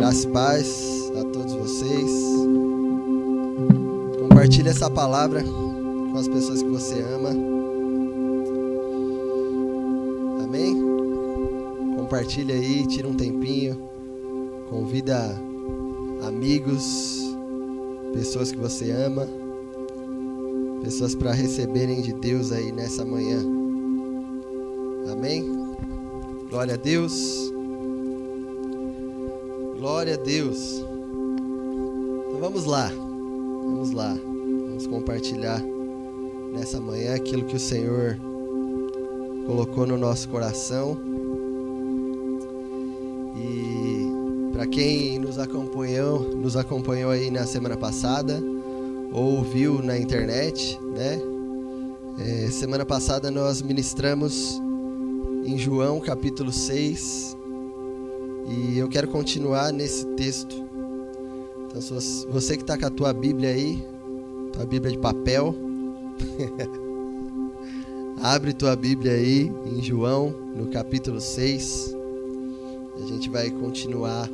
Graças e paz a todos vocês. Compartilhe essa palavra com as pessoas que você ama. Amém? Compartilhe aí, tira um tempinho. Convida amigos, pessoas que você ama, pessoas para receberem de Deus aí nessa manhã. Amém? Glória a Deus. Glória a Deus. Então vamos lá. Vamos lá. Vamos compartilhar nessa manhã aquilo que o Senhor colocou no nosso coração. E para quem nos acompanhou, nos acompanhou aí na semana passada ou viu na internet, né? É, semana passada nós ministramos em João capítulo 6 e eu quero continuar nesse texto. Então, você que está com a tua Bíblia aí, tua Bíblia de papel, abre tua Bíblia aí em João, no capítulo 6. A gente vai continuar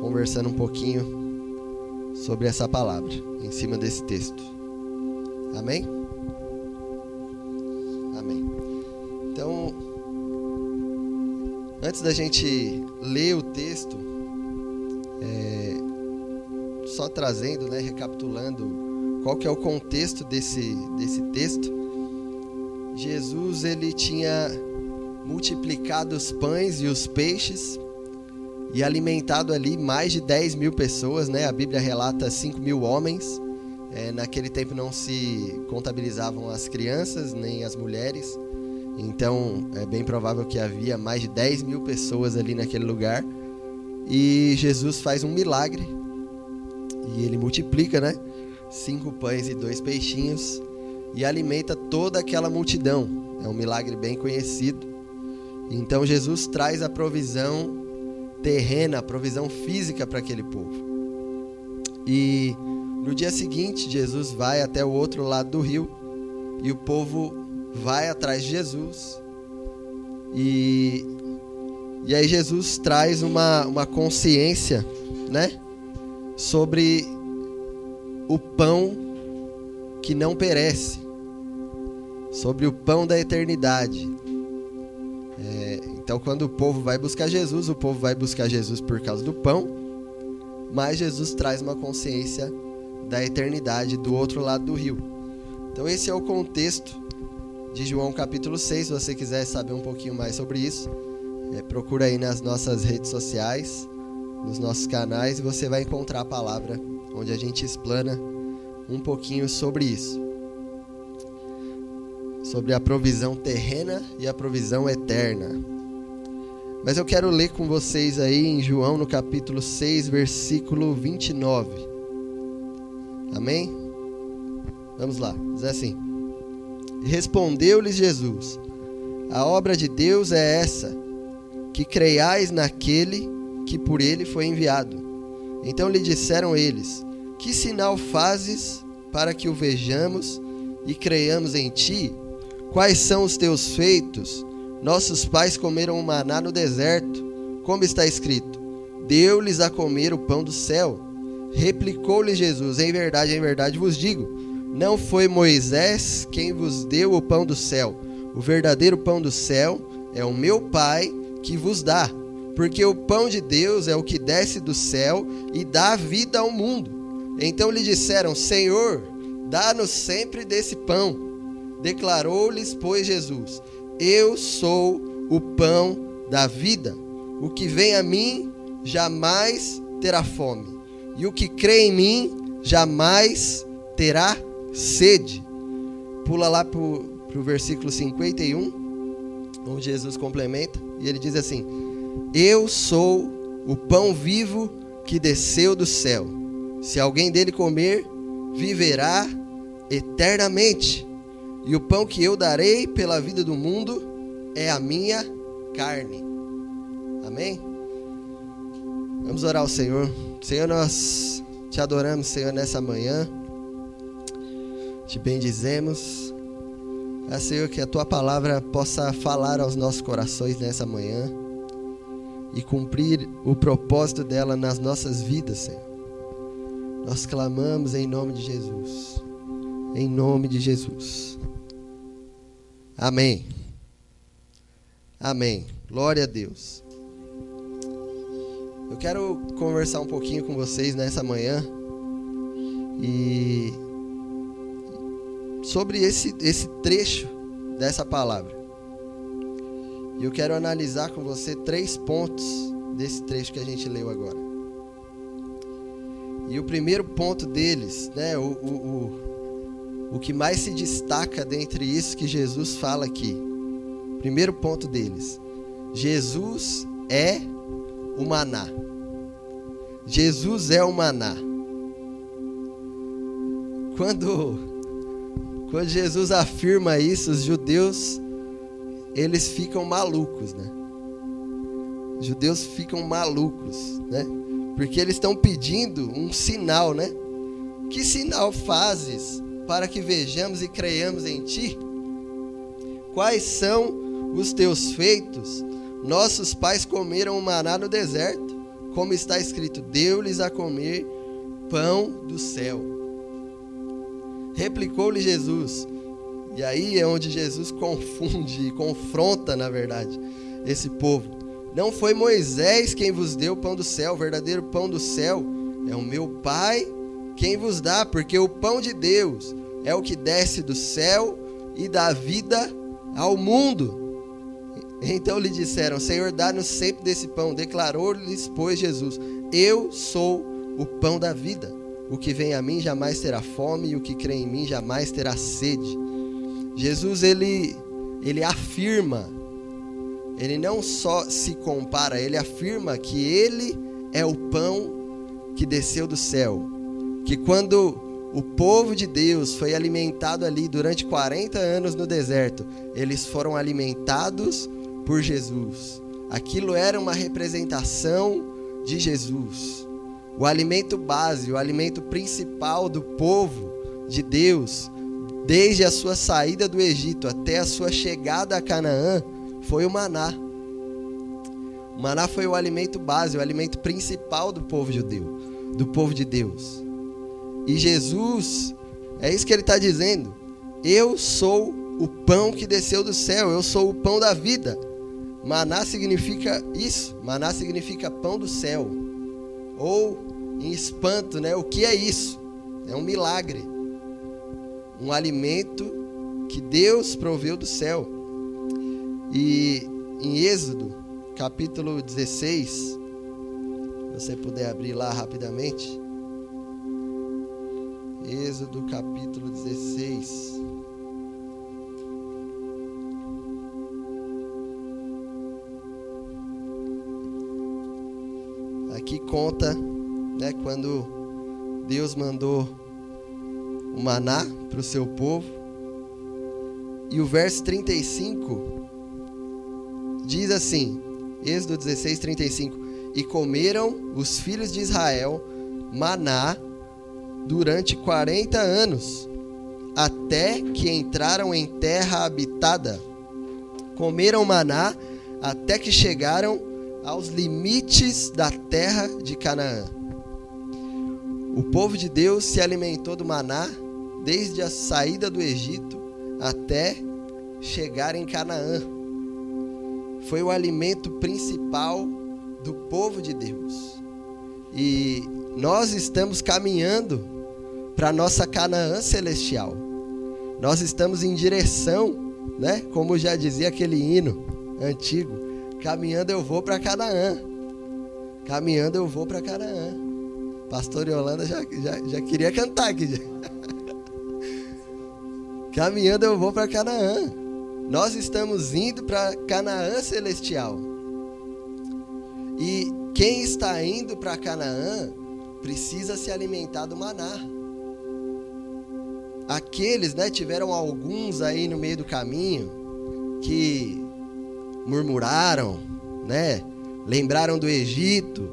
conversando um pouquinho sobre essa palavra, em cima desse texto. Amém? Amém. Então, antes da gente ler o texto, é, só trazendo, né, recapitulando qual que é o contexto desse, desse texto. Jesus ele tinha multiplicado os pães e os peixes e alimentado ali mais de 10 mil pessoas, né? A Bíblia relata 5 mil homens. É, naquele tempo não se contabilizavam as crianças nem as mulheres. Então é bem provável que havia mais de 10 mil pessoas ali naquele lugar. E Jesus faz um milagre. E ele multiplica, né? Cinco pães e dois peixinhos. E alimenta toda aquela multidão. É um milagre bem conhecido. Então Jesus traz a provisão terrena, a provisão física para aquele povo. E no dia seguinte, Jesus vai até o outro lado do rio e o povo vai atrás de Jesus. E, e aí Jesus traz uma, uma consciência, né? Sobre o pão que não perece. Sobre o pão da eternidade. É, então, quando o povo vai buscar Jesus, o povo vai buscar Jesus por causa do pão, mas Jesus traz uma consciência da eternidade do outro lado do rio. Então, esse é o contexto de João capítulo 6. Se você quiser saber um pouquinho mais sobre isso, é, procura aí nas nossas redes sociais, nos nossos canais, e você vai encontrar a palavra onde a gente explana um pouquinho sobre isso. Sobre a provisão terrena e a provisão eterna. Mas eu quero ler com vocês aí em João no capítulo 6, versículo 29. Amém? Vamos lá, diz assim. Respondeu-lhes Jesus: A obra de Deus é essa, que creiais naquele que por ele foi enviado. Então lhe disseram eles: Que sinal fazes para que o vejamos e creiamos em ti? Quais são os teus feitos? Nossos pais comeram o maná no deserto, como está escrito: Deu-lhes a comer o pão do céu. Replicou-lhe Jesus: Em verdade, em verdade vos digo não foi Moisés quem vos deu o pão do céu. O verdadeiro pão do céu é o meu Pai que vos dá. Porque o pão de Deus é o que desce do céu e dá vida ao mundo. Então lhe disseram: Senhor, dá-nos sempre desse pão. Declarou-lhes, pois, Jesus: Eu sou o pão da vida. O que vem a mim jamais terá fome, e o que crê em mim jamais terá sede. Pula lá para o versículo 51, onde Jesus complementa, e ele diz assim: Eu sou o pão vivo que desceu do céu. Se alguém dele comer, viverá eternamente. E o pão que eu darei pela vida do mundo é a minha carne. Amém? Vamos orar ao Senhor. Senhor, nós te adoramos, Senhor, nessa manhã te bendizemos. Ah, Senhor, que a tua palavra possa falar aos nossos corações nessa manhã. e cumprir o propósito dela nas nossas vidas, Senhor. Nós clamamos em nome de Jesus. Em nome de Jesus. Amém. Amém. Glória a Deus. Eu quero conversar um pouquinho com vocês nessa manhã e sobre esse, esse trecho dessa palavra. E eu quero analisar com você três pontos desse trecho que a gente leu agora. E o primeiro ponto deles, né, o, o, o, o que mais se destaca dentre isso que Jesus fala aqui. Primeiro ponto deles: Jesus é o maná. Jesus é o maná. Quando, quando Jesus afirma isso, os judeus eles ficam malucos, né? Os judeus ficam malucos, né? Porque eles estão pedindo um sinal, né? Que sinal fazes para que vejamos e creiamos em ti? Quais são os teus feitos? Nossos pais comeram o maná no deserto, como está escrito: deu-lhes a comer pão do céu. Replicou-lhe Jesus: e aí é onde Jesus confunde e confronta, na verdade, esse povo. Não foi Moisés quem vos deu o pão do céu, o verdadeiro pão do céu é o meu Pai quem vos dá, porque o pão de Deus é o que desce do céu e dá vida ao mundo. Então lhe disseram: Senhor, dá-nos sempre desse pão. Declarou-lhes, pois, Jesus: Eu sou o pão da vida. O que vem a mim jamais terá fome, e o que crê em mim jamais terá sede. Jesus ele ele afirma, ele não só se compara, ele afirma que ele é o pão que desceu do céu. Que quando o povo de Deus foi alimentado ali durante 40 anos no deserto, eles foram alimentados por Jesus. Aquilo era uma representação de Jesus. O alimento base, o alimento principal do povo de Deus desde a sua saída do Egito até a sua chegada a Canaã, foi o maná. O maná foi o alimento base, o alimento principal do povo judeu, do povo de Deus. E Jesus, é isso que ele está dizendo. Eu sou o pão que desceu do céu, eu sou o pão da vida. Maná significa isso, maná significa pão do céu. Ou, em espanto, né? O que é isso? É um milagre um alimento que Deus proveu do céu. E em Êxodo, capítulo 16, se você puder abrir lá rapidamente. Êxodo, capítulo 16. Aqui conta, né, quando Deus mandou o maná para o seu povo. E o verso 35 diz assim: Êxodo 16, 35. E comeram os filhos de Israel maná durante 40 anos, até que entraram em terra habitada. Comeram maná até que chegaram aos limites da terra de Canaã. O povo de Deus se alimentou do maná desde a saída do Egito até chegar em Canaã. Foi o alimento principal do povo de Deus. E nós estamos caminhando para nossa Canaã celestial. Nós estamos em direção, né? Como já dizia aquele hino antigo, caminhando eu vou para Canaã. Caminhando eu vou para Canaã. Pastor Yolanda já, já, já queria cantar aqui. Caminhando eu vou para Canaã. Nós estamos indo para Canaã celestial. E quem está indo para Canaã precisa se alimentar do maná. Aqueles, né, tiveram alguns aí no meio do caminho que murmuraram, né? Lembraram do Egito.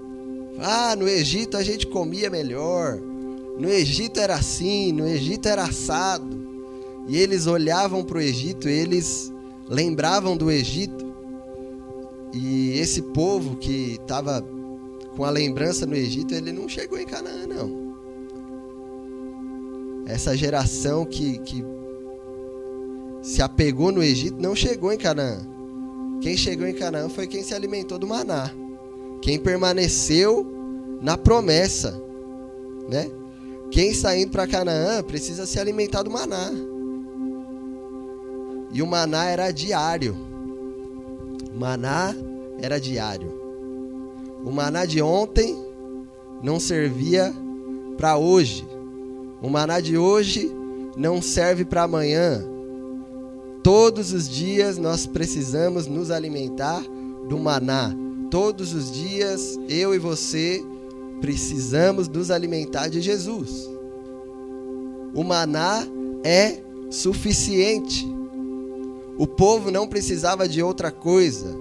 Ah, no Egito a gente comia melhor. No Egito era assim, no Egito era assado. E eles olhavam para o Egito, eles lembravam do Egito. E esse povo que estava com a lembrança no Egito, ele não chegou em Canaã, não. Essa geração que, que se apegou no Egito não chegou em Canaã. Quem chegou em Canaã foi quem se alimentou do maná. Quem permaneceu na promessa, né? Quem está indo para Canaã precisa se alimentar do maná. E o maná era diário. Maná era diário. O maná de ontem não servia para hoje. O maná de hoje não serve para amanhã. Todos os dias nós precisamos nos alimentar do maná. Todos os dias eu e você precisamos nos alimentar de Jesus. O maná é suficiente. O povo não precisava de outra coisa.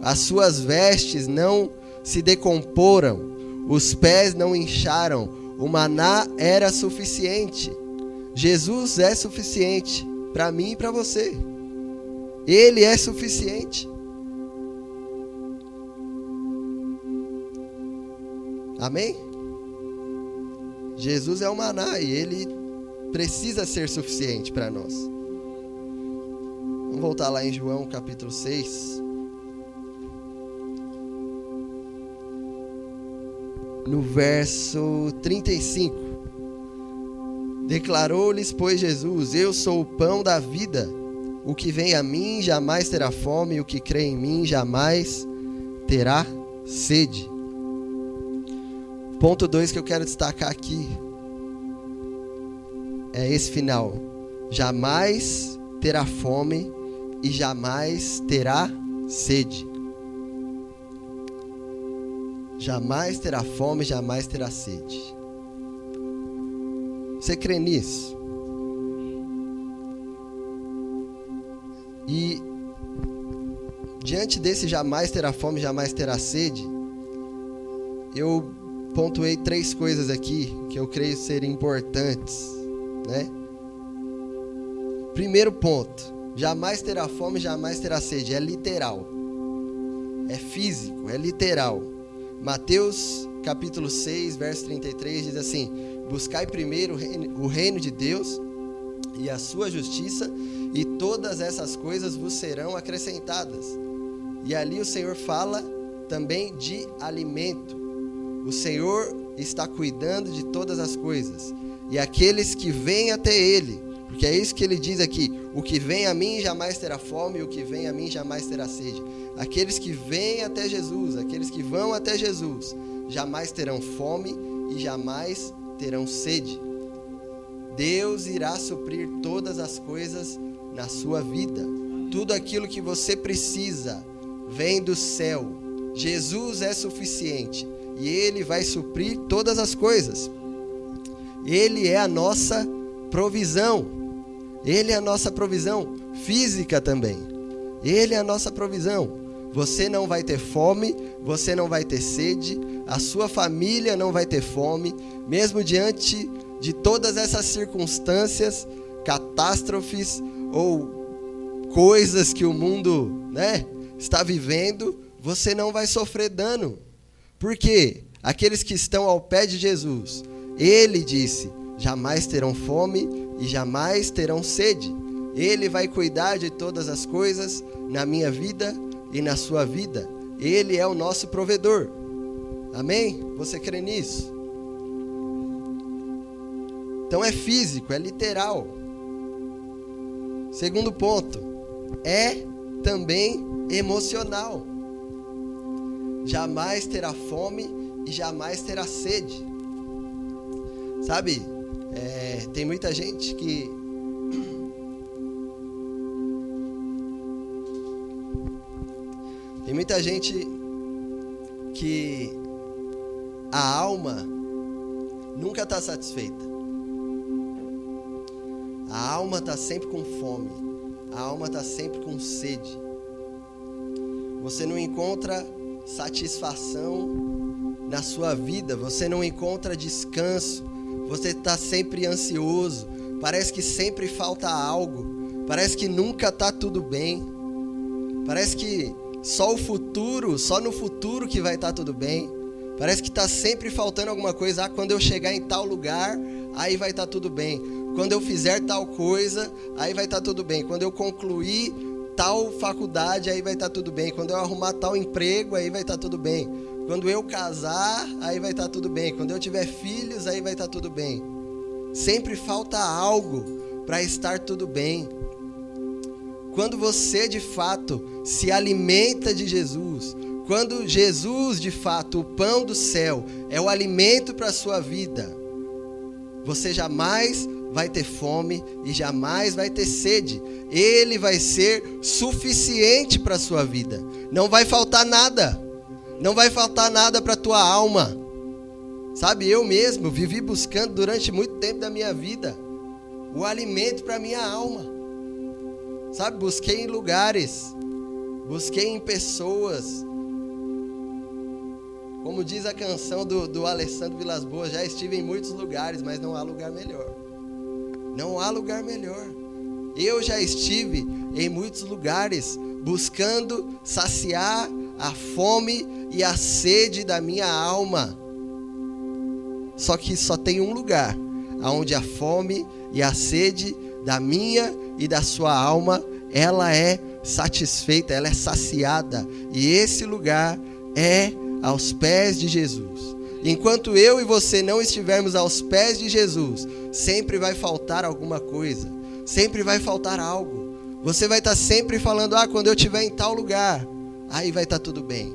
As suas vestes não se decomporam, os pés não incharam. O maná era suficiente. Jesus é suficiente para mim e para você. Ele é suficiente. Amém? Jesus é o maná e ele precisa ser suficiente para nós. Vamos voltar lá em João capítulo 6. No verso 35. Declarou-lhes, pois, Jesus: Eu sou o pão da vida. O que vem a mim jamais terá fome, e o que crê em mim jamais terá sede. Ponto 2 que eu quero destacar aqui é esse final. Jamais terá fome e jamais terá sede. Jamais terá fome, jamais terá sede. Você crê nisso? E diante desse jamais terá fome, jamais terá sede, eu pontuei três coisas aqui que eu creio serem importantes, né? Primeiro ponto, jamais terá fome, jamais terá sede, é literal. É físico, é literal. Mateus capítulo 6, verso 33 diz assim: Buscai primeiro o reino de Deus e a sua justiça, e todas essas coisas vos serão acrescentadas. E ali o Senhor fala também de alimento. O Senhor está cuidando de todas as coisas. E aqueles que vêm até Ele, porque é isso que ele diz aqui: o que vem a mim jamais terá fome, e o que vem a mim jamais terá sede. Aqueles que vêm até Jesus, aqueles que vão até Jesus, jamais terão fome e jamais terão sede. Deus irá suprir todas as coisas na sua vida. Tudo aquilo que você precisa vem do céu. Jesus é suficiente e ele vai suprir todas as coisas. Ele é a nossa provisão. Ele é a nossa provisão física também. Ele é a nossa provisão. Você não vai ter fome, você não vai ter sede, a sua família não vai ter fome, mesmo diante de todas essas circunstâncias, catástrofes ou coisas que o mundo, né, está vivendo, você não vai sofrer dano. Por quê? Aqueles que estão ao pé de Jesus, ele disse: jamais terão fome e jamais terão sede. Ele vai cuidar de todas as coisas na minha vida e na sua vida. Ele é o nosso provedor. Amém? Você crê nisso? Então é físico, é literal. Segundo ponto, é também emocional. Jamais terá fome e jamais terá sede. Sabe, é, tem muita gente que Tem muita gente que a alma nunca está satisfeita. A alma está sempre com fome. A alma está sempre com sede. Você não encontra satisfação na sua vida. Você não encontra descanso. Você está sempre ansioso. Parece que sempre falta algo. Parece que nunca está tudo bem. Parece que só o futuro, só no futuro que vai estar tá tudo bem. Parece que está sempre faltando alguma coisa. Ah, quando eu chegar em tal lugar, aí vai estar tá tudo bem. Quando eu fizer tal coisa, aí vai estar tá tudo bem. Quando eu concluir tal faculdade, aí vai estar tudo bem. Quando eu arrumar tal emprego, aí vai estar tudo bem. Quando eu casar, aí vai estar tudo bem. Quando eu tiver filhos, aí vai estar tudo bem. Sempre falta algo para estar tudo bem. Quando você de fato se alimenta de Jesus, quando Jesus de fato, o pão do céu, é o alimento para a sua vida, você jamais vai ter fome e jamais vai ter sede. Ele vai ser suficiente para a sua vida. Não vai faltar nada. Não vai faltar nada para a tua alma. Sabe, eu mesmo vivi buscando durante muito tempo da minha vida o alimento para minha alma. Sabe, busquei em lugares, busquei em pessoas. Como diz a canção do, do Alessandro Vilas Boas, já estive em muitos lugares, mas não há lugar melhor. Não há lugar melhor. Eu já estive em muitos lugares buscando saciar a fome e a sede da minha alma. Só que só tem um lugar onde a fome e a sede da minha e da sua alma, ela é satisfeita, ela é saciada. E esse lugar é aos pés de Jesus. Enquanto eu e você não estivermos aos pés de Jesus, sempre vai faltar alguma coisa, sempre vai faltar algo. Você vai estar sempre falando: ah, quando eu estiver em tal lugar, aí vai estar tudo bem.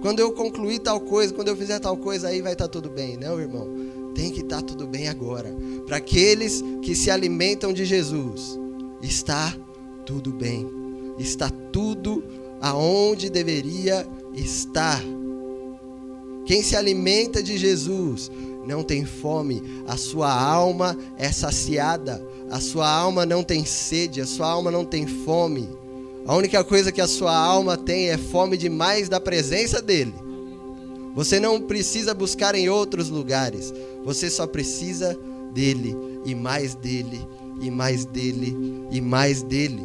Quando eu concluir tal coisa, quando eu fizer tal coisa, aí vai estar tudo bem. Não, irmão, tem que estar tudo bem agora. Para aqueles que se alimentam de Jesus, está tudo bem, está tudo aonde deveria estar. Quem se alimenta de Jesus não tem fome, a sua alma é saciada, a sua alma não tem sede, a sua alma não tem fome. A única coisa que a sua alma tem é fome de mais da presença dele. Você não precisa buscar em outros lugares, você só precisa dele e mais dele e mais dele e mais dele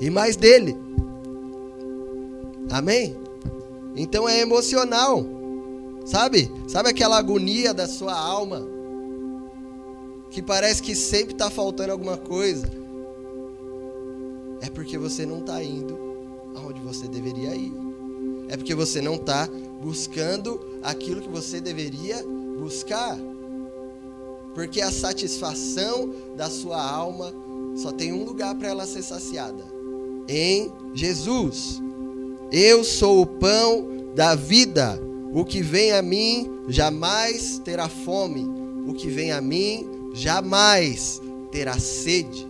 e mais dele. Amém? Então é emocional. Sabe? Sabe aquela agonia da sua alma? Que parece que sempre está faltando alguma coisa. É porque você não está indo aonde você deveria ir. É porque você não está buscando aquilo que você deveria buscar. Porque a satisfação da sua alma só tem um lugar para ela ser saciada: em Jesus. Eu sou o pão da vida. O que vem a mim jamais terá fome. O que vem a mim jamais terá sede.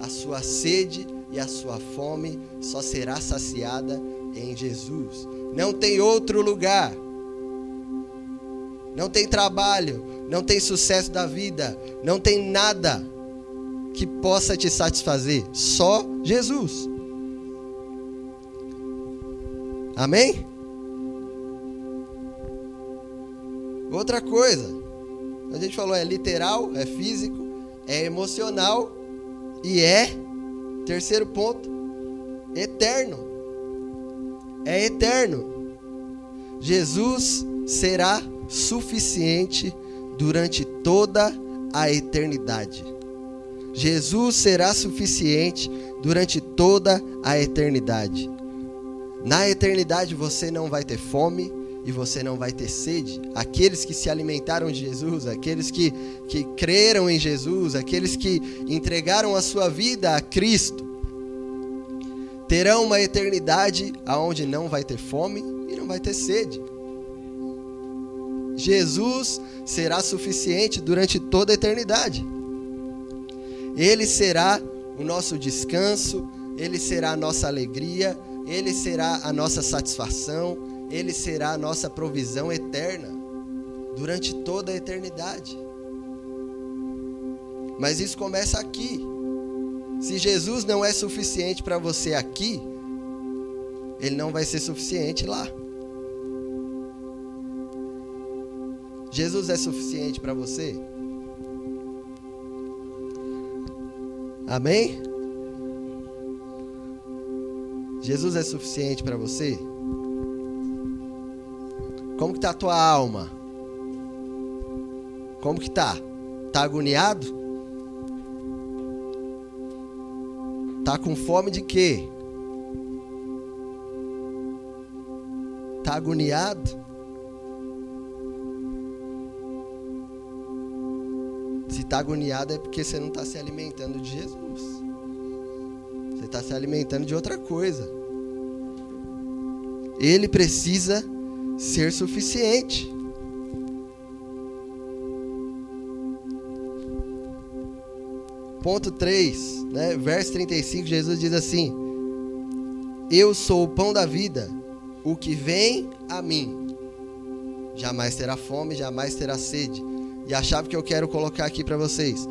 A sua sede e a sua fome só será saciada em Jesus. Não tem outro lugar. Não tem trabalho, não tem sucesso da vida, não tem nada que possa te satisfazer, só Jesus. Amém? Outra coisa, a gente falou é literal, é físico, é emocional e é, terceiro ponto, eterno. É eterno. Jesus será suficiente durante toda a eternidade. Jesus será suficiente durante toda a eternidade. Na eternidade você não vai ter fome e você não vai ter sede. Aqueles que se alimentaram de Jesus, aqueles que, que creram em Jesus, aqueles que entregaram a sua vida a Cristo, terão uma eternidade aonde não vai ter fome e não vai ter sede. Jesus será suficiente durante toda a eternidade. Ele será o nosso descanso, ele será a nossa alegria, ele será a nossa satisfação, Ele será a nossa provisão eterna durante toda a eternidade. Mas isso começa aqui. Jesus não é suficiente para você aqui, Ele não vai ser suficiente lá. Jesus é suficiente para você? Amém? Jesus é suficiente para você? Como que tá a tua alma? Como que tá? Tá agoniado? Tá com fome de quê? Tá agoniado? Se tá agoniado é porque você não está se alimentando de Jesus. Você está se alimentando de outra coisa. Ele precisa ser suficiente. Ponto 3, né? verso 35, Jesus diz assim: Eu sou o pão da vida, o que vem a mim jamais terá fome, jamais terá sede. E a chave que eu quero colocar aqui para vocês: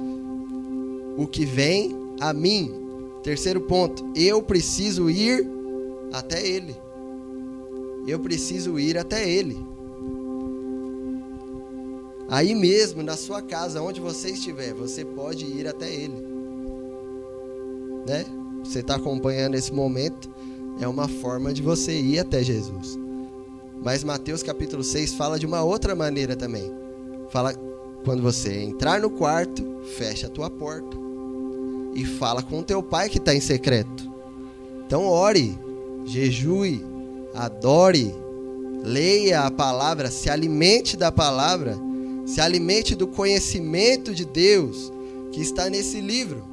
o que vem a mim. Terceiro ponto, eu preciso ir até Ele. Eu preciso ir até Ele. Aí mesmo, na sua casa, onde você estiver, você pode ir até Ele. Né? Você está acompanhando esse momento, é uma forma de você ir até Jesus. Mas Mateus capítulo 6 fala de uma outra maneira também. Fala quando você entrar no quarto, fecha a tua porta e fala com o teu pai que está em secreto. Então ore, jejue, adore, leia a palavra, se alimente da palavra se alimente do conhecimento de Deus que está nesse livro.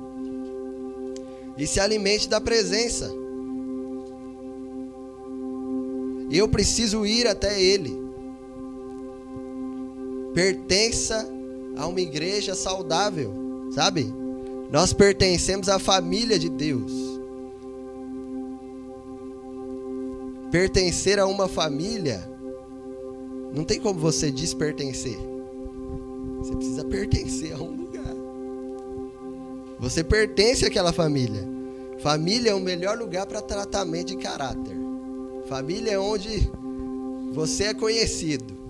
E se alimente da presença. Eu preciso ir até Ele. Pertença a uma igreja saudável, sabe? Nós pertencemos à família de Deus. Pertencer a uma família, não tem como você despertencer. Você precisa pertencer a um lugar. Você pertence àquela família. Família é o melhor lugar para tratamento de caráter. Família é onde você é conhecido.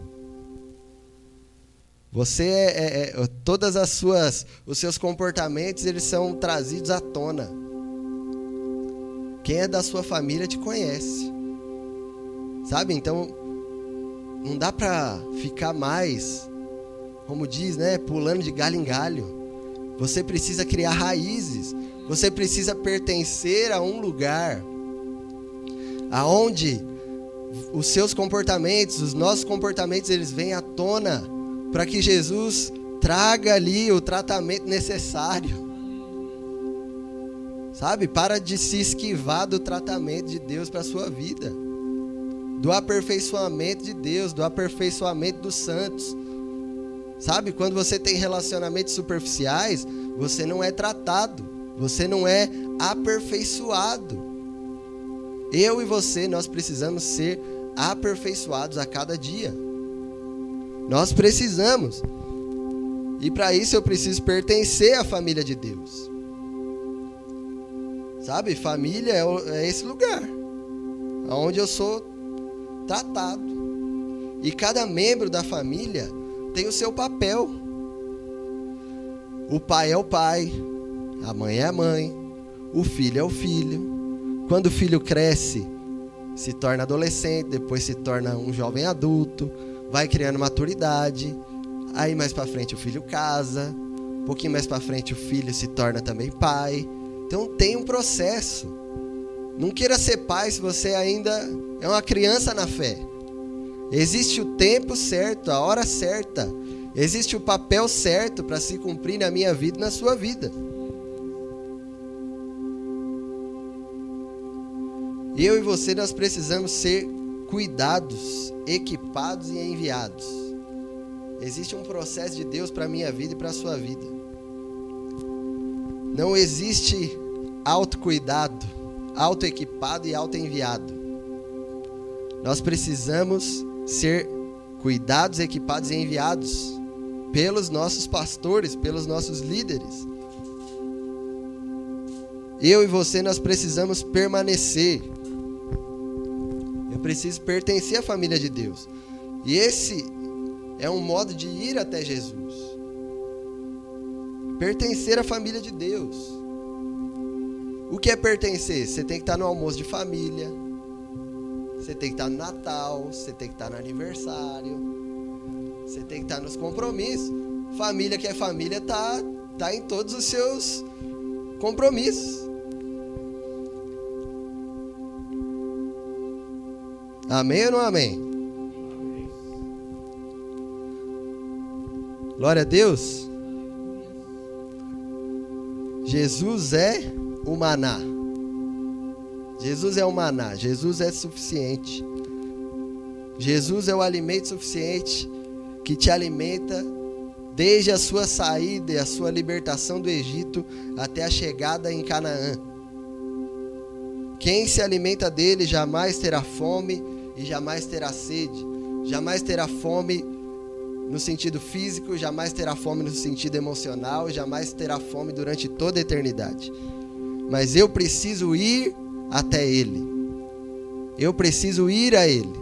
Você é, é, é, todas as suas, os seus comportamentos eles são trazidos à tona. Quem é da sua família te conhece, sabe? Então não dá para ficar mais como diz, né, pulando de galho em galho. Você precisa criar raízes. Você precisa pertencer a um lugar aonde os seus comportamentos, os nossos comportamentos, eles vêm à tona para que Jesus traga ali o tratamento necessário. Sabe? Para de se esquivar do tratamento de Deus para a sua vida. Do aperfeiçoamento de Deus, do aperfeiçoamento dos santos. Sabe, quando você tem relacionamentos superficiais, você não é tratado, você não é aperfeiçoado. Eu e você, nós precisamos ser aperfeiçoados a cada dia. Nós precisamos. E para isso eu preciso pertencer à família de Deus. Sabe, família é, é esse lugar onde eu sou tratado. E cada membro da família tem o seu papel. O pai é o pai, a mãe é a mãe, o filho é o filho. Quando o filho cresce, se torna adolescente, depois se torna um jovem adulto, vai criando maturidade. Aí mais para frente o filho casa, um pouquinho mais para frente o filho se torna também pai. Então tem um processo. Não queira ser pai se você ainda é uma criança na fé. Existe o tempo certo, a hora certa. Existe o papel certo para se cumprir na minha vida e na sua vida. Eu e você nós precisamos ser cuidados, equipados e enviados. Existe um processo de Deus para a minha vida e para a sua vida. Não existe autocuidado, autoequipado e autoenviado. Nós precisamos ser cuidados, equipados e enviados pelos nossos pastores, pelos nossos líderes. Eu e você nós precisamos permanecer. Eu preciso pertencer à família de Deus. E esse é um modo de ir até Jesus. Pertencer à família de Deus. O que é pertencer? Você tem que estar no almoço de família. Você tem que estar no Natal, você tem que estar no aniversário. Você tem que estar nos compromissos. Família que é família tá tá em todos os seus compromissos. Amém ou não amém? Glória a Deus. Jesus é o maná. Jesus é o maná. Jesus é suficiente. Jesus é o alimento suficiente que te alimenta desde a sua saída e a sua libertação do Egito até a chegada em Canaã. Quem se alimenta dele jamais terá fome e jamais terá sede, jamais terá fome no sentido físico, jamais terá fome no sentido emocional, jamais terá fome durante toda a eternidade. Mas eu preciso ir até ele. Eu preciso ir a ele.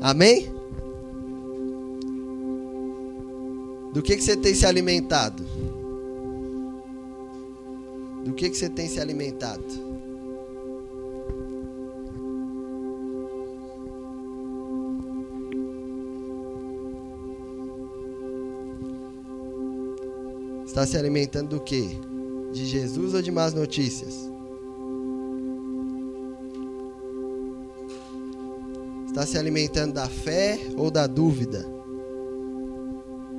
Amém? Do que, que você tem se alimentado? Do que, que você tem se alimentado? Está se alimentando do que? De Jesus ou de más notícias? Está se alimentando da fé ou da dúvida?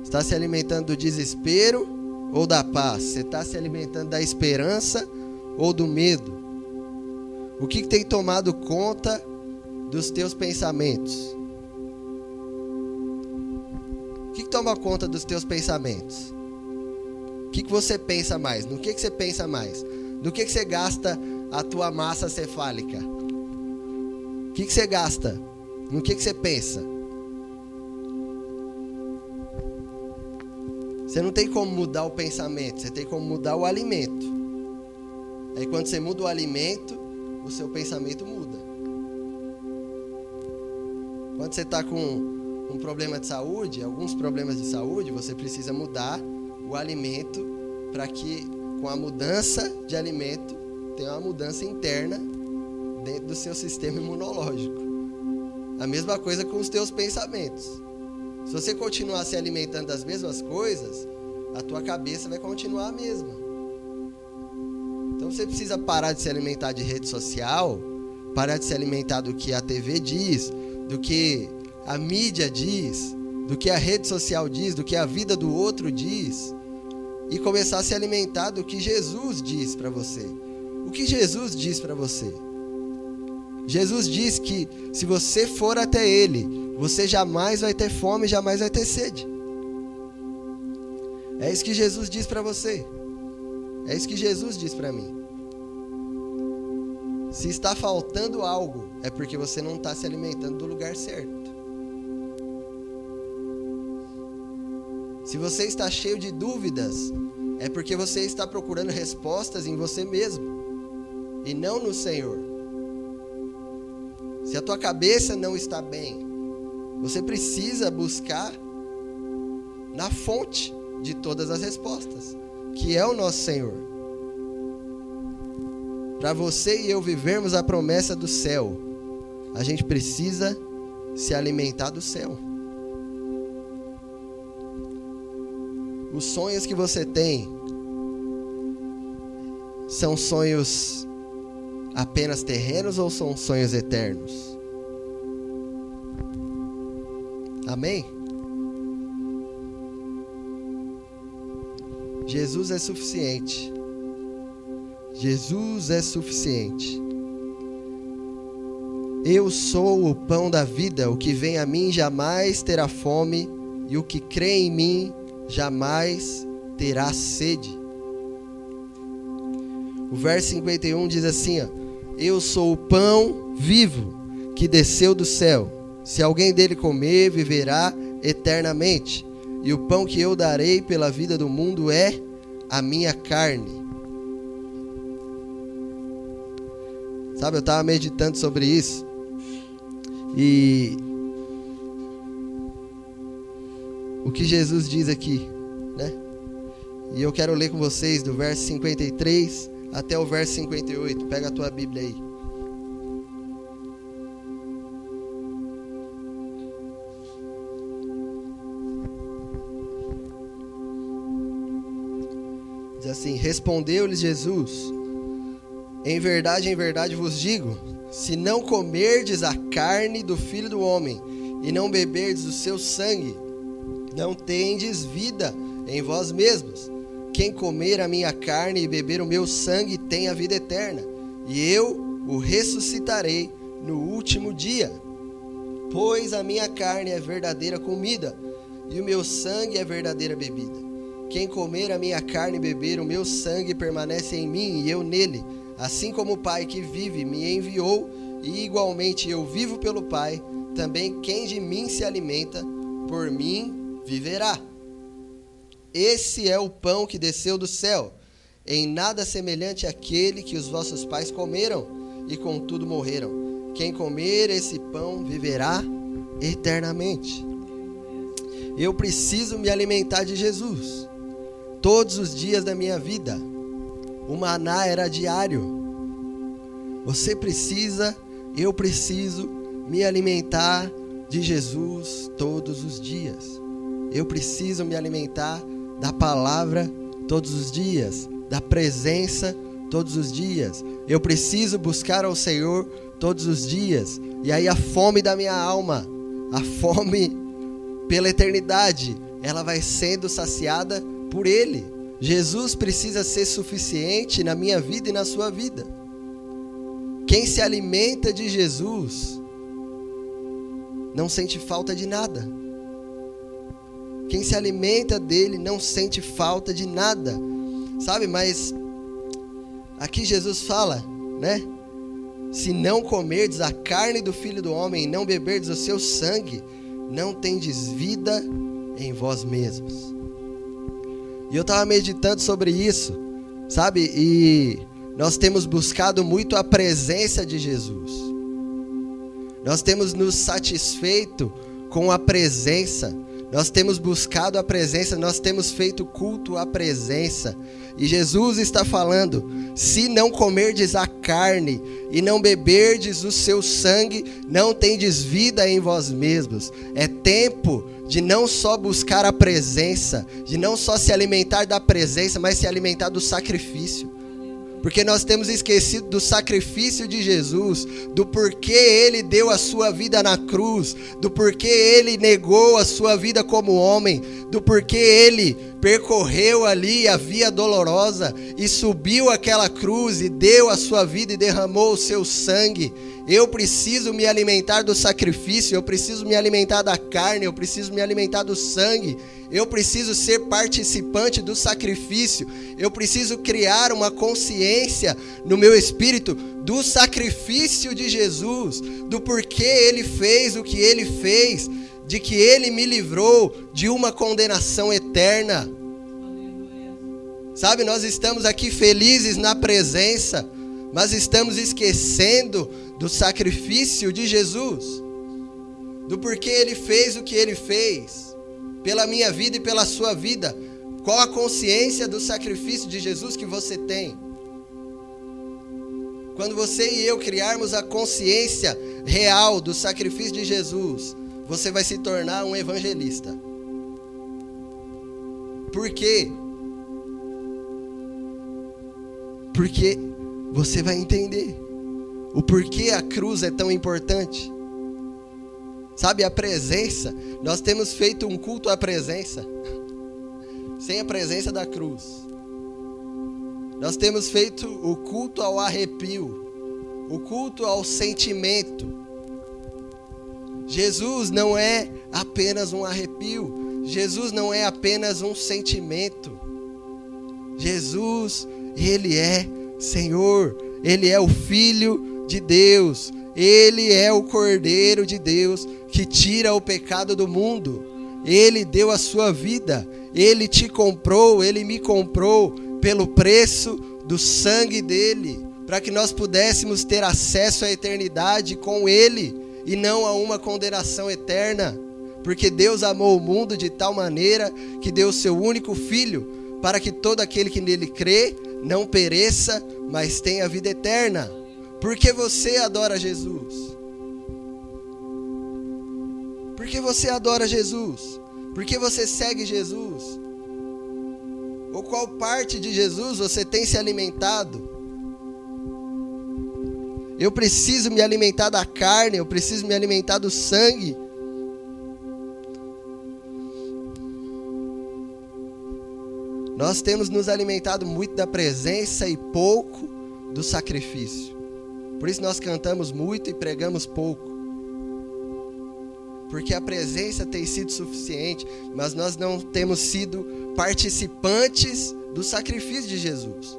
Está se alimentando do desespero ou da paz? Você está se alimentando da esperança ou do medo? O que, tem tomado conta dos teus pensamentos? O que toma conta dos teus pensamentos? O que, que você pensa mais? No que, que você pensa mais? No que, que você gasta a tua massa cefálica? O que, que você gasta? No que, que você pensa? Você não tem como mudar o pensamento, você tem como mudar o alimento. Aí quando você muda o alimento, o seu pensamento muda. Quando você está com um problema de saúde, alguns problemas de saúde, você precisa mudar o alimento para que com a mudança de alimento tenha uma mudança interna dentro do seu sistema imunológico. A mesma coisa com os teus pensamentos. Se você continuar se alimentando das mesmas coisas, a tua cabeça vai continuar a mesma. Então você precisa parar de se alimentar de rede social, parar de se alimentar do que a TV diz, do que a mídia diz, do que a rede social diz, do que a vida do outro diz, e começar a se alimentar do que Jesus diz para você. O que Jesus diz para você? Jesus diz que se você for até Ele, você jamais vai ter fome, jamais vai ter sede. É isso que Jesus diz para você. É isso que Jesus diz para mim. Se está faltando algo, é porque você não está se alimentando do lugar certo. Se você está cheio de dúvidas, é porque você está procurando respostas em você mesmo e não no Senhor. Se a tua cabeça não está bem, você precisa buscar na fonte de todas as respostas, que é o nosso Senhor. Para você e eu vivermos a promessa do céu, a gente precisa se alimentar do céu. Os sonhos que você tem são sonhos apenas terrenos ou são sonhos eternos? Amém? Jesus é suficiente. Jesus é suficiente. Eu sou o pão da vida, o que vem a mim jamais terá fome, e o que crê em mim jamais terá sede. O verso 51 diz assim: ó, Eu sou o pão vivo que desceu do céu. Se alguém dele comer, viverá eternamente. E o pão que eu darei pela vida do mundo é a minha carne. Sabe, eu estava meditando sobre isso. E o que Jesus diz aqui, né? E eu quero ler com vocês do verso 53 até o verso 58. Pega a tua Bíblia aí. Diz assim: Respondeu-lhes Jesus: Em verdade, em verdade vos digo: se não comerdes a carne do filho do homem e não beberdes o seu sangue, não tendes vida em vós mesmos. Quem comer a minha carne e beber o meu sangue tem a vida eterna, e eu o ressuscitarei no último dia. Pois a minha carne é verdadeira comida, e o meu sangue é verdadeira bebida. Quem comer a minha carne e beber o meu sangue permanece em mim e eu nele, assim como o Pai que vive me enviou, e igualmente eu vivo pelo Pai, também quem de mim se alimenta, por mim viverá. Esse é o pão que desceu do céu, em nada semelhante àquele que os vossos pais comeram e contudo morreram. Quem comer esse pão viverá eternamente. Eu preciso me alimentar de Jesus todos os dias da minha vida. O maná era diário. Você precisa, eu preciso me alimentar de Jesus todos os dias. Eu preciso me alimentar da palavra todos os dias, da presença todos os dias. Eu preciso buscar ao Senhor todos os dias. E aí a fome da minha alma, a fome pela eternidade, ela vai sendo saciada por Ele. Jesus precisa ser suficiente na minha vida e na sua vida. Quem se alimenta de Jesus não sente falta de nada. Quem se alimenta dele não sente falta de nada. Sabe, mas aqui Jesus fala, né? Se não comerdes a carne do filho do homem e não beberdes o seu sangue, não tendes vida em vós mesmos. E eu estava meditando sobre isso, sabe? E nós temos buscado muito a presença de Jesus. Nós temos nos satisfeito com a presença. Nós temos buscado a presença, nós temos feito culto à presença. E Jesus está falando: se não comerdes a carne e não beberdes o seu sangue, não tendes vida em vós mesmos. É tempo de não só buscar a presença, de não só se alimentar da presença, mas se alimentar do sacrifício. Porque nós temos esquecido do sacrifício de Jesus, do porquê ele deu a sua vida na cruz, do porquê ele negou a sua vida como homem, do porquê ele percorreu ali a via dolorosa e subiu aquela cruz e deu a sua vida e derramou o seu sangue. Eu preciso me alimentar do sacrifício, eu preciso me alimentar da carne, eu preciso me alimentar do sangue. Eu preciso ser participante do sacrifício. Eu preciso criar uma consciência no meu espírito do sacrifício de Jesus, do porquê ele fez o que ele fez, de que ele me livrou de uma condenação eterna. Sabe, nós estamos aqui felizes na presença, mas estamos esquecendo do sacrifício de Jesus, do porquê ele fez o que ele fez, pela minha vida e pela sua vida. Qual a consciência do sacrifício de Jesus que você tem? Quando você e eu criarmos a consciência real do sacrifício de Jesus, você vai se tornar um evangelista. Por quê? Porque você vai entender o porquê a cruz é tão importante. Sabe, a presença, nós temos feito um culto à presença, sem a presença da cruz. Nós temos feito o culto ao arrepio, o culto ao sentimento, Jesus não é apenas um arrepio, Jesus não é apenas um sentimento. Jesus, ele é Senhor, ele é o filho de Deus, ele é o Cordeiro de Deus que tira o pecado do mundo. Ele deu a sua vida, ele te comprou, ele me comprou pelo preço do sangue dele, para que nós pudéssemos ter acesso à eternidade com ele e não a uma condenação eterna. Porque Deus amou o mundo de tal maneira que deu o seu único filho, para que todo aquele que nele crê não pereça, mas tenha vida eterna. Porque você adora Jesus? Porque você adora Jesus? Porque você segue Jesus? Ou qual parte de Jesus você tem se alimentado? Eu preciso me alimentar da carne, eu preciso me alimentar do sangue. Nós temos nos alimentado muito da presença e pouco do sacrifício. Por isso nós cantamos muito e pregamos pouco. Porque a presença tem sido suficiente, mas nós não temos sido participantes do sacrifício de Jesus.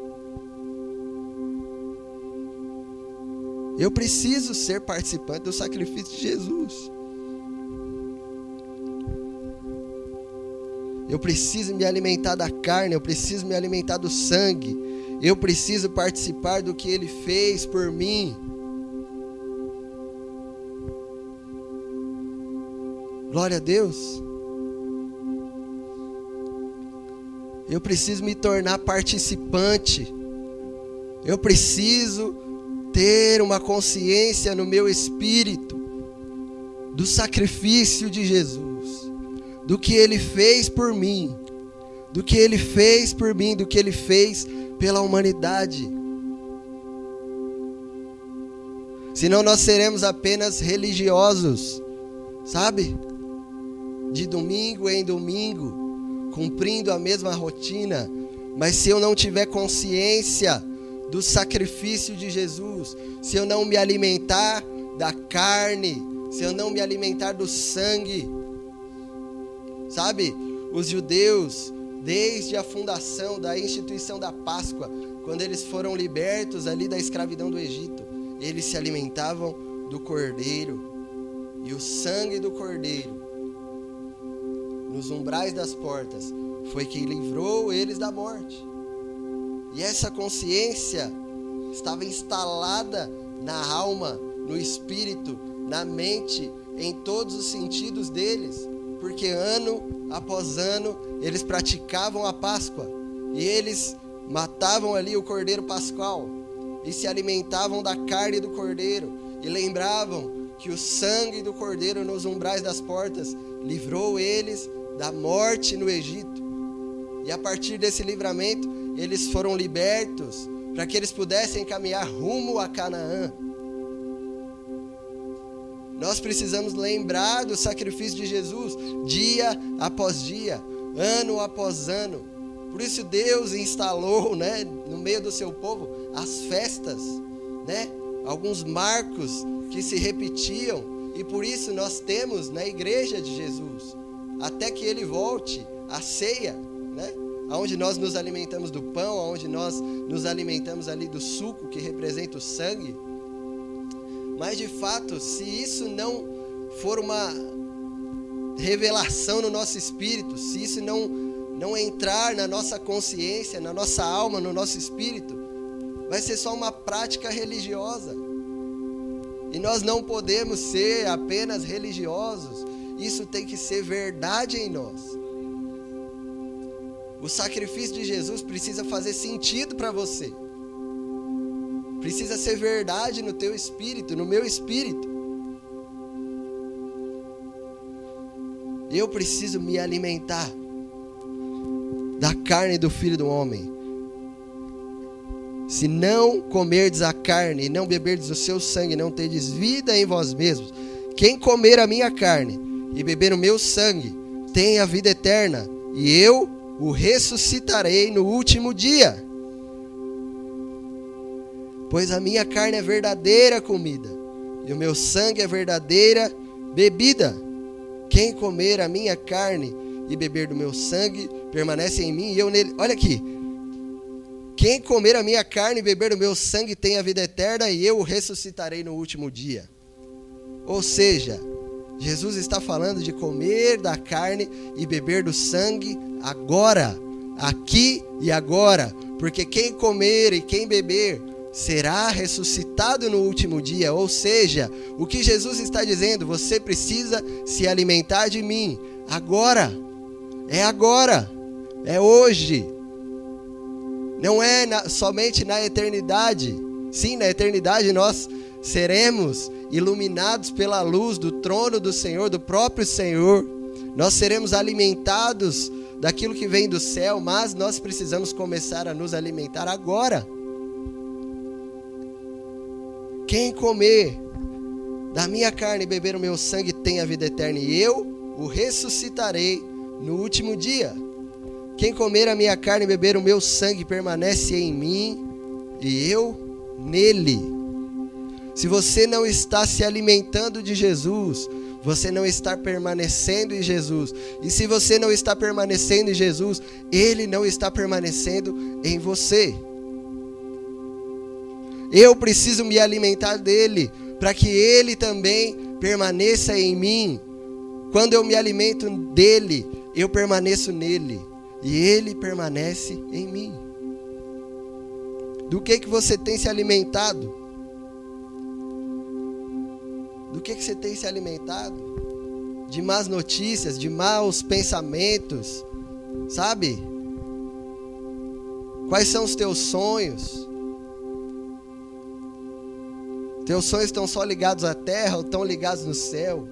Eu preciso ser participante do sacrifício de Jesus. Eu preciso me alimentar da carne, eu preciso me alimentar do sangue. Eu preciso participar do que ele fez por mim. Glória a Deus. Eu preciso me tornar participante. Eu preciso ter uma consciência no meu espírito do sacrifício de Jesus do que ele fez por mim, do que ele fez por mim, do que ele fez pela humanidade. Senão nós seremos apenas religiosos, sabe? De domingo em domingo, cumprindo a mesma rotina, mas se eu não tiver consciência do sacrifício de Jesus, se eu não me alimentar da carne, se eu não me alimentar do sangue, Sabe, os judeus, desde a fundação da instituição da Páscoa, quando eles foram libertos ali da escravidão do Egito, eles se alimentavam do cordeiro. E o sangue do cordeiro, nos umbrais das portas, foi que livrou eles da morte. E essa consciência estava instalada na alma, no espírito, na mente, em todos os sentidos deles porque ano após ano eles praticavam a Páscoa e eles matavam ali o cordeiro pascual e se alimentavam da carne do cordeiro e lembravam que o sangue do cordeiro nos umbrais das portas livrou eles da morte no Egito. E a partir desse livramento, eles foram libertos para que eles pudessem caminhar rumo a Canaã. Nós precisamos lembrar do sacrifício de Jesus dia após dia, ano após ano. Por isso Deus instalou, né, no meio do seu povo as festas, né? Alguns marcos que se repetiam e por isso nós temos na igreja de Jesus até que ele volte a ceia, né? Onde nós nos alimentamos do pão, onde nós nos alimentamos ali do suco que representa o sangue mas de fato, se isso não for uma revelação no nosso espírito, se isso não, não entrar na nossa consciência, na nossa alma, no nosso espírito, vai ser só uma prática religiosa. E nós não podemos ser apenas religiosos, isso tem que ser verdade em nós. O sacrifício de Jesus precisa fazer sentido para você. Precisa ser verdade no teu espírito, no meu espírito. Eu preciso me alimentar da carne do filho do homem. Se não comerdes a carne e não beberdes o seu sangue, não tendes vida em vós mesmos. Quem comer a minha carne e beber o meu sangue, tem a vida eterna, e eu o ressuscitarei no último dia pois a minha carne é verdadeira comida, e o meu sangue é verdadeira bebida. Quem comer a minha carne e beber do meu sangue, permanece em mim e eu nele. Olha aqui. Quem comer a minha carne e beber do meu sangue tem a vida eterna e eu o ressuscitarei no último dia. Ou seja, Jesus está falando de comer da carne e beber do sangue agora, aqui e agora, porque quem comer e quem beber será ressuscitado no último dia. Ou seja, o que Jesus está dizendo, você precisa se alimentar de mim agora. É agora. É hoje. Não é na, somente na eternidade. Sim, na eternidade nós seremos iluminados pela luz do trono do Senhor, do próprio Senhor. Nós seremos alimentados daquilo que vem do céu, mas nós precisamos começar a nos alimentar agora. Quem comer da minha carne e beber o meu sangue tem a vida eterna, e eu o ressuscitarei no último dia. Quem comer a minha carne e beber o meu sangue permanece em mim e eu nele. Se você não está se alimentando de Jesus, você não está permanecendo em Jesus. E se você não está permanecendo em Jesus, Ele não está permanecendo em você. Eu preciso me alimentar dele, para que ele também permaneça em mim. Quando eu me alimento dele, eu permaneço nele e ele permanece em mim. Do que que você tem se alimentado? Do que que você tem se alimentado? De más notícias, de maus pensamentos, sabe? Quais são os teus sonhos? Teus sonhos estão só ligados à terra ou estão ligados no céu?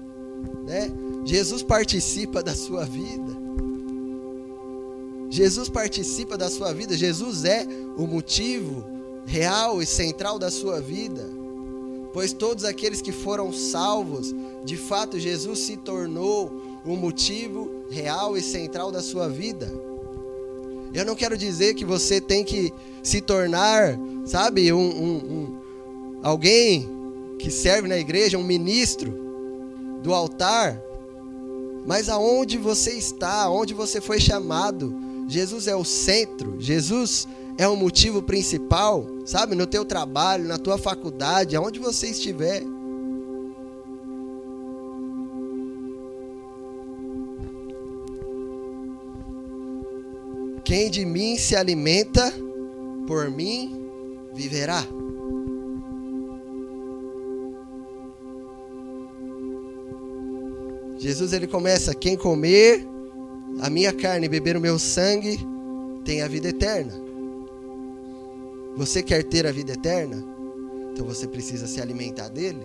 Né? Jesus participa da sua vida. Jesus participa da sua vida. Jesus é o motivo real e central da sua vida. Pois todos aqueles que foram salvos, de fato, Jesus se tornou o motivo real e central da sua vida. Eu não quero dizer que você tem que se tornar, sabe, um, um, um alguém que serve na igreja, um ministro do altar, mas aonde você está, aonde você foi chamado, Jesus é o centro, Jesus é o motivo principal, sabe? No teu trabalho, na tua faculdade, aonde você estiver. Quem de mim se alimenta, por mim viverá. Jesus ele começa: quem comer a minha carne e beber o meu sangue tem a vida eterna. Você quer ter a vida eterna? Então você precisa se alimentar dele.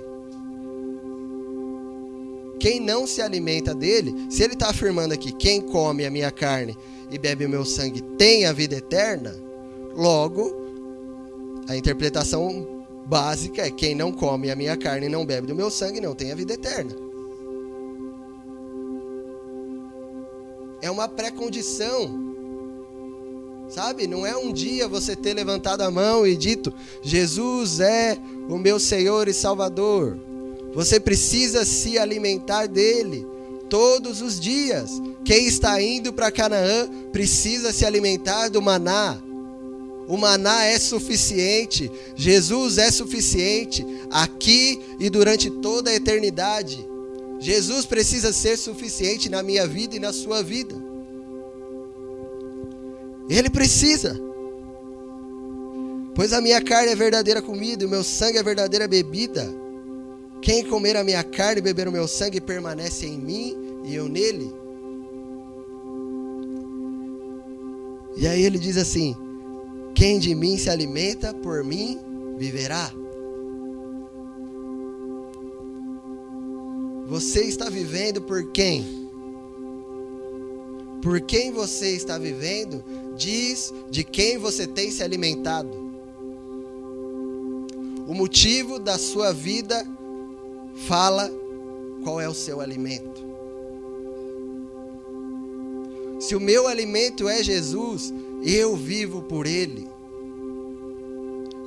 Quem não se alimenta dele, se ele está afirmando aqui: quem come a minha carne e bebe o meu sangue tem a vida eterna, logo a interpretação básica é: quem não come a minha carne e não bebe do meu sangue não tem a vida eterna. É uma pré-condição. Sabe? Não é um dia você ter levantado a mão e dito: Jesus é o meu Senhor e Salvador. Você precisa se alimentar dele todos os dias. Quem está indo para Canaã precisa se alimentar do maná. O maná é suficiente, Jesus é suficiente aqui e durante toda a eternidade. Jesus precisa ser suficiente na minha vida e na sua vida. Ele precisa. Pois a minha carne é verdadeira comida e o meu sangue é verdadeira bebida. Quem comer a minha carne e beber o meu sangue permanece em mim e eu nele. E aí ele diz assim: Quem de mim se alimenta, por mim viverá. Você está vivendo por quem? Por quem você está vivendo diz de quem você tem se alimentado. O motivo da sua vida fala qual é o seu alimento. Se o meu alimento é Jesus, eu vivo por Ele.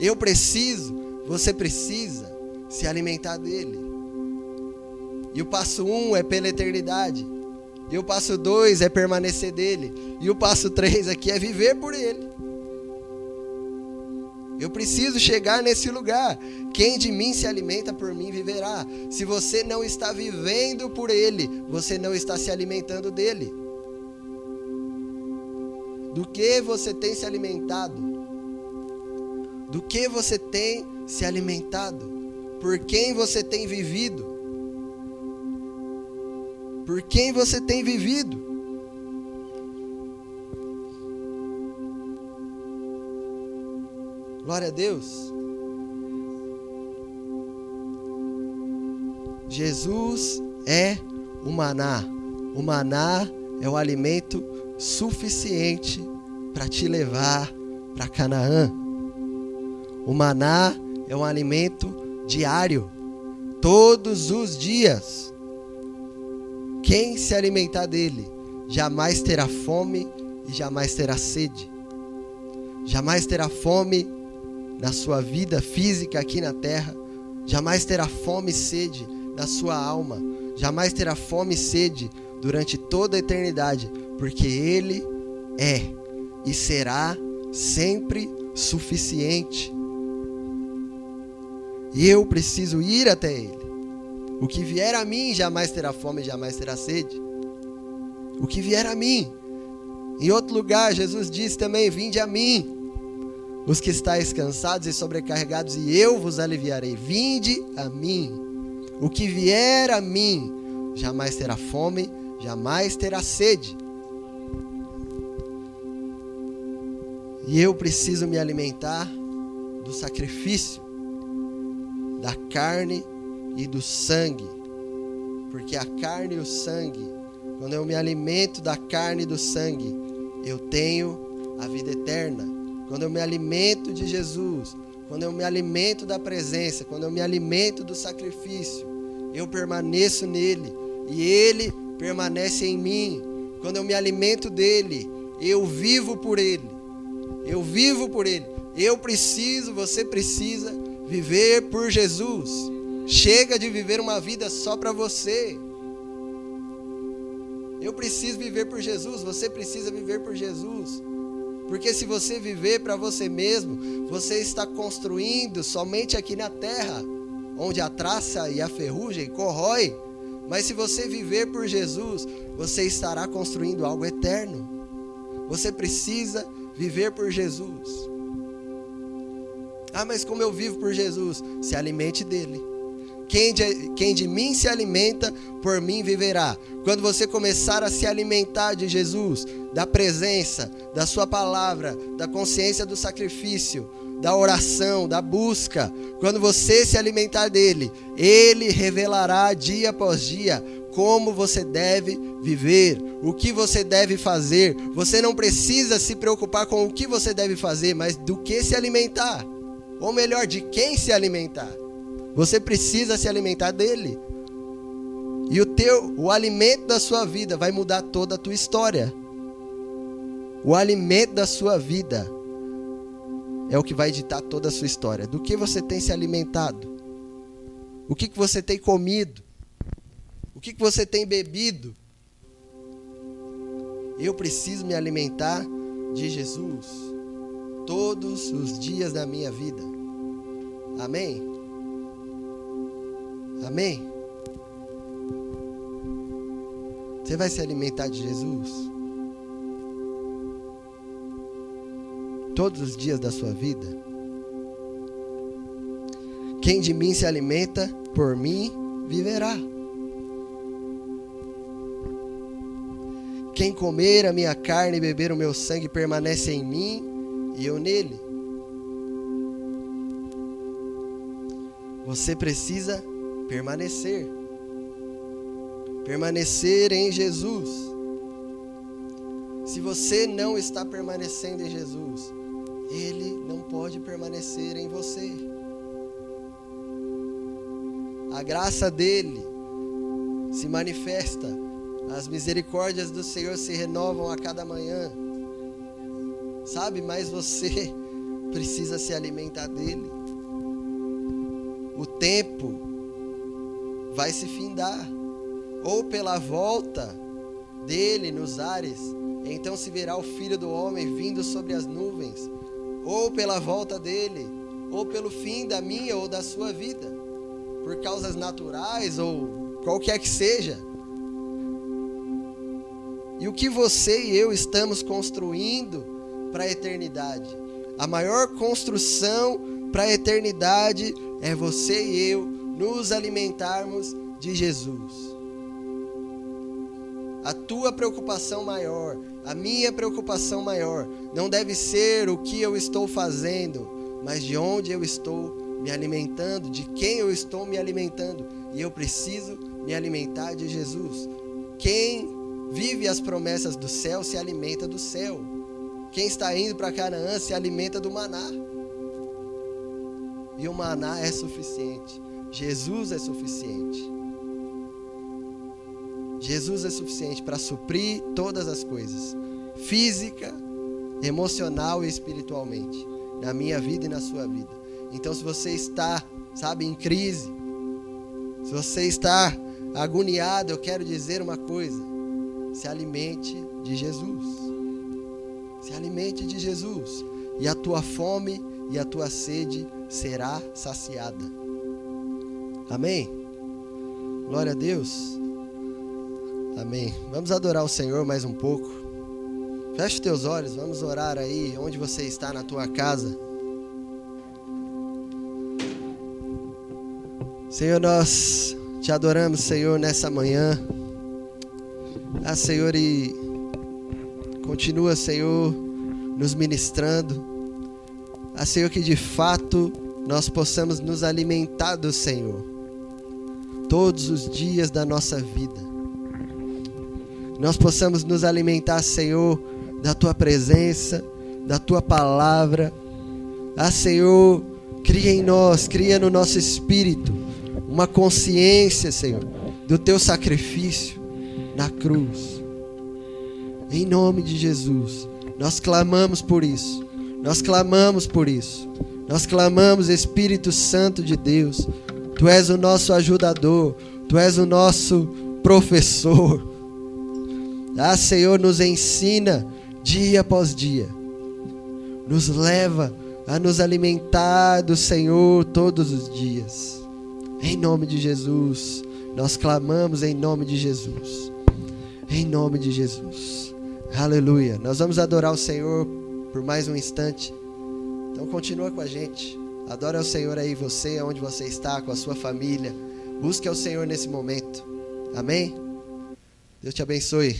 Eu preciso, você precisa se alimentar dele. E o passo um é pela eternidade. E o passo dois é permanecer dele. E o passo três aqui é viver por ele. Eu preciso chegar nesse lugar. Quem de mim se alimenta por mim viverá. Se você não está vivendo por ele, você não está se alimentando dele. Do que você tem se alimentado? Do que você tem se alimentado? Por quem você tem vivido? Por quem você tem vivido. Glória a Deus. Jesus é o maná. O maná é o alimento suficiente para te levar para Canaã. O maná é um alimento diário, todos os dias. Quem se alimentar dele jamais terá fome e jamais terá sede. Jamais terá fome na sua vida física aqui na terra, jamais terá fome e sede na sua alma, jamais terá fome e sede durante toda a eternidade, porque Ele é e será sempre suficiente. E eu preciso ir até Ele. O que vier a mim jamais terá fome, jamais terá sede. O que vier a mim. Em outro lugar, Jesus disse também: Vinde a mim, os que estáis cansados e sobrecarregados, e eu vos aliviarei. Vinde a mim. O que vier a mim jamais terá fome, jamais terá sede. E eu preciso me alimentar do sacrifício, da carne e do sangue. Porque a carne e o sangue, quando eu me alimento da carne e do sangue, eu tenho a vida eterna. Quando eu me alimento de Jesus, quando eu me alimento da presença, quando eu me alimento do sacrifício, eu permaneço nele e ele permanece em mim. Quando eu me alimento dele, eu vivo por ele. Eu vivo por ele. Eu preciso, você precisa viver por Jesus. Chega de viver uma vida só para você. Eu preciso viver por Jesus, você precisa viver por Jesus. Porque se você viver para você mesmo, você está construindo somente aqui na terra, onde a traça e a ferrugem corrói mas se você viver por Jesus, você estará construindo algo eterno. Você precisa viver por Jesus. Ah, mas como eu vivo por Jesus? Se alimente dele. Quem de, quem de mim se alimenta, por mim viverá. Quando você começar a se alimentar de Jesus, da presença, da Sua palavra, da consciência do sacrifício, da oração, da busca, quando você se alimentar dele, ele revelará dia após dia como você deve viver, o que você deve fazer. Você não precisa se preocupar com o que você deve fazer, mas do que se alimentar. Ou melhor, de quem se alimentar. Você precisa se alimentar dele. E o teu, o alimento da sua vida vai mudar toda a tua história. O alimento da sua vida é o que vai ditar toda a sua história. Do que você tem se alimentado? O que, que você tem comido? O que, que você tem bebido? Eu preciso me alimentar de Jesus todos os dias da minha vida. Amém? Amém? Você vai se alimentar de Jesus? todos os dias da sua vida? Quem de mim se alimenta, por mim viverá. Quem comer a minha carne e beber o meu sangue permanece em mim e eu nele. Você precisa permanecer. Permanecer em Jesus. Se você não está permanecendo em Jesus, ele não pode permanecer em você. A graça dele se manifesta, as misericórdias do Senhor se renovam a cada manhã. Sabe, mas você precisa se alimentar dele. O tempo vai se findar, ou pela volta dele nos ares, então se verá o filho do homem vindo sobre as nuvens ou pela volta dele, ou pelo fim da minha ou da sua vida, por causas naturais ou qualquer que seja. E o que você e eu estamos construindo para a eternidade? A maior construção para a eternidade é você e eu nos alimentarmos de Jesus. A tua preocupação maior, a minha preocupação maior, não deve ser o que eu estou fazendo, mas de onde eu estou me alimentando, de quem eu estou me alimentando. E eu preciso me alimentar de Jesus. Quem vive as promessas do céu se alimenta do céu. Quem está indo para Canaã se alimenta do maná. E o maná é suficiente. Jesus é suficiente. Jesus é suficiente para suprir todas as coisas, física, emocional e espiritualmente, na minha vida e na sua vida. Então, se você está, sabe, em crise, se você está agoniado, eu quero dizer uma coisa: se alimente de Jesus. Se alimente de Jesus, e a tua fome e a tua sede será saciada. Amém? Glória a Deus. Amém. Vamos adorar o Senhor mais um pouco. Feche teus olhos, vamos orar aí onde você está na tua casa. Senhor, nós te adoramos, Senhor, nessa manhã. Ah, Senhor, e continua, Senhor, nos ministrando. Ah, Senhor, que de fato nós possamos nos alimentar do Senhor todos os dias da nossa vida. Nós possamos nos alimentar, Senhor, da tua presença, da tua palavra. Ah, Senhor, cria em nós, cria no nosso espírito uma consciência, Senhor, do teu sacrifício na cruz. Em nome de Jesus, nós clamamos por isso. Nós clamamos por isso. Nós clamamos, Espírito Santo de Deus. Tu és o nosso ajudador, tu és o nosso professor. Ah, Senhor, nos ensina dia após dia. Nos leva a nos alimentar do Senhor todos os dias. Em nome de Jesus, nós clamamos em nome de Jesus. Em nome de Jesus. Aleluia. Nós vamos adorar o Senhor por mais um instante. Então continua com a gente. Adora o Senhor aí, você, onde você está, com a sua família. Busque ao Senhor nesse momento. Amém? Deus te abençoe.